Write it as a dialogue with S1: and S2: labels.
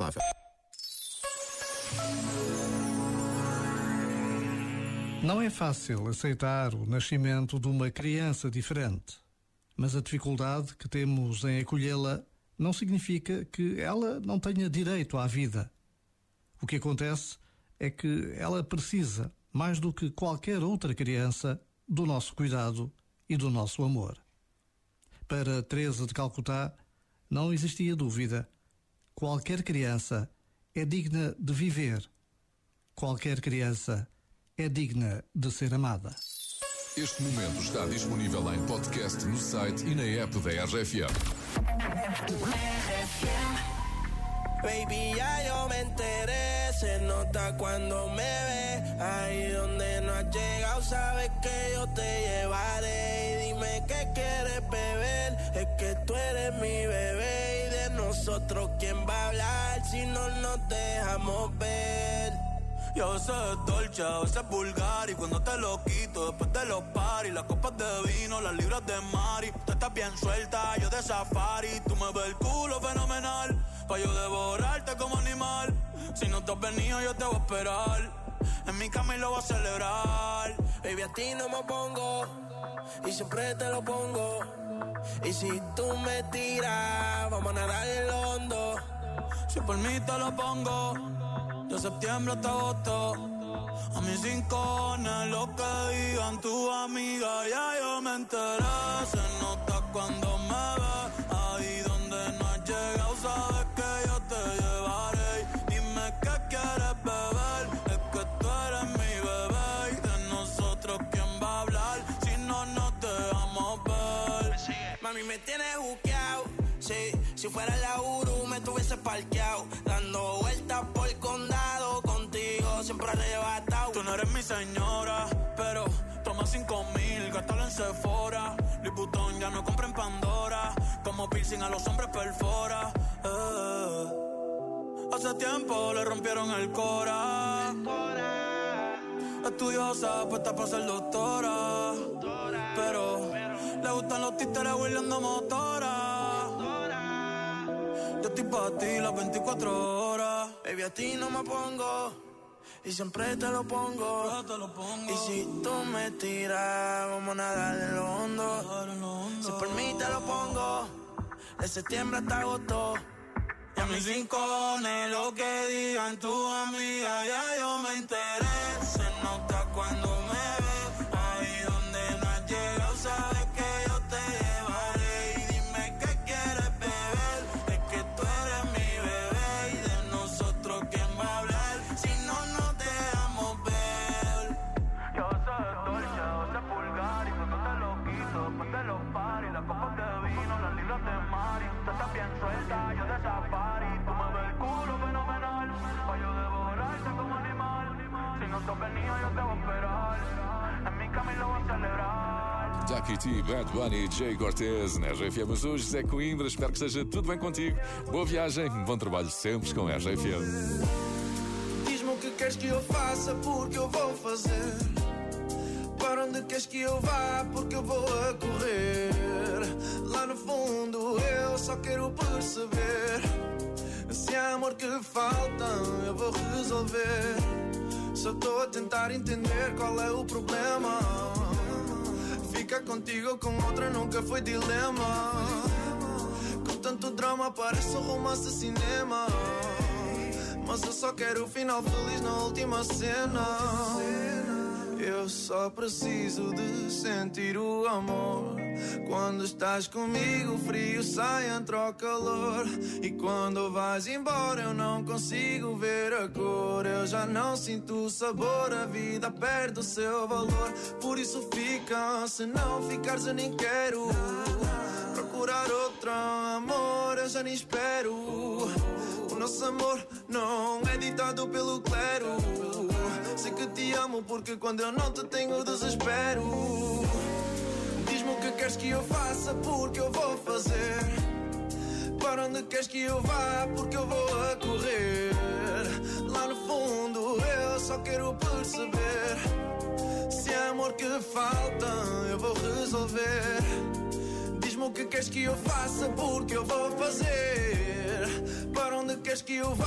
S1: saudável.
S2: Não é fácil aceitar o nascimento de uma criança diferente, mas a dificuldade que temos em acolhê-la não significa que ela não tenha direito à vida. O que acontece é que ela precisa, mais do que qualquer outra criança, do nosso cuidado e do nosso amor. Para Teresa de Calcutá, não existia dúvida. Qualquer criança é digna de viver. Qualquer criança é digna de ser amada.
S3: Este momento está disponível em podcast no site e na app da RFM.
S4: Baby, ya yo me enteré, se nota cuando me ve. Ahí donde no has llegado, sabes que yo te llevaré. Y dime qué quieres beber, es que tú eres mi bebé. Nosotros, ¿quién va a hablar si no nos dejamos ver?
S5: Y a veces es dolce, a veces es vulgar Y cuando te lo quito, después de los paris Las copas de vino, las libras de Mari. Tú estás bien suelta, yo de safari. Tú me ves el culo fenomenal Pa' yo devorarte como animal. Si no te has venido, yo te voy a esperar. En mi cama y lo voy a celebrar.
S4: Baby, a ti no me pongo Y siempre te lo pongo Y si tú me tiras Vamos a nadar el hondo
S5: Si por mí te lo pongo de septiembre hasta agosto. A mis rincones, lo que digan tu amiga, ya yo me enteré. Se nota cuando
S4: tienes buqueado. Sí, si fuera la Uru me tuviese parqueado, dando vueltas por el condado contigo, siempre arrebatado.
S5: Tú no eres mi señora, pero toma cinco mil, gástalo en Sephora. Liputón ya no compra en Pandora, como piercing a los hombres perfora. Eh. Hace tiempo le rompieron el cora. Estudiosa, puesta para ser doctora. Le títeres huirleando motora. Yo estoy para ti las 24 horas.
S4: Baby, a ti no me pongo. Y siempre te lo pongo.
S5: Yo te lo pongo.
S4: Y si tú me tiras, vamos a nadar en lo hondo. Si por mí te lo pongo. De septiembre hasta agosto.
S5: Y a mis rincones, lo que digan tu amiga, ya yo me enteré.
S3: Jackie T, Bad Bunny e Jay Cortez na RFM. Mas hoje, Zé Coimbra, espero que esteja tudo bem contigo. Boa viagem, bom trabalho sempre com a RFM.
S4: Diz-me o que queres que eu faça, porque eu vou fazer. Para onde queres que eu vá, porque eu vou a correr. Lá no fundo eu só quero perceber. Se há amor que falta, eu vou resolver. Só estou a tentar entender qual é o problema. Ficar contigo com outra nunca foi dilema. Com tanto drama parece um romance cinema. Mas eu só quero o final feliz na última cena. Eu só preciso de sentir o amor. Quando estás comigo, o frio sai, entra o calor. E quando vais embora, eu não consigo ver a cor. Eu já não sinto o sabor, a vida perde o seu valor. Por isso fica, se não ficares, eu nem quero. Procurar outro amor, eu já nem espero. O nosso amor não é ditado pelo clero. Amo porque quando eu não te tenho desespero. Diz-me o que queres que eu faça, porque eu vou fazer. Para onde queres que eu vá, porque eu vou a correr. Lá no fundo eu só quero perceber. Se é amor que falta, eu vou resolver. Diz-me o que queres que eu faça, porque eu vou fazer. Para onde queres que eu vá?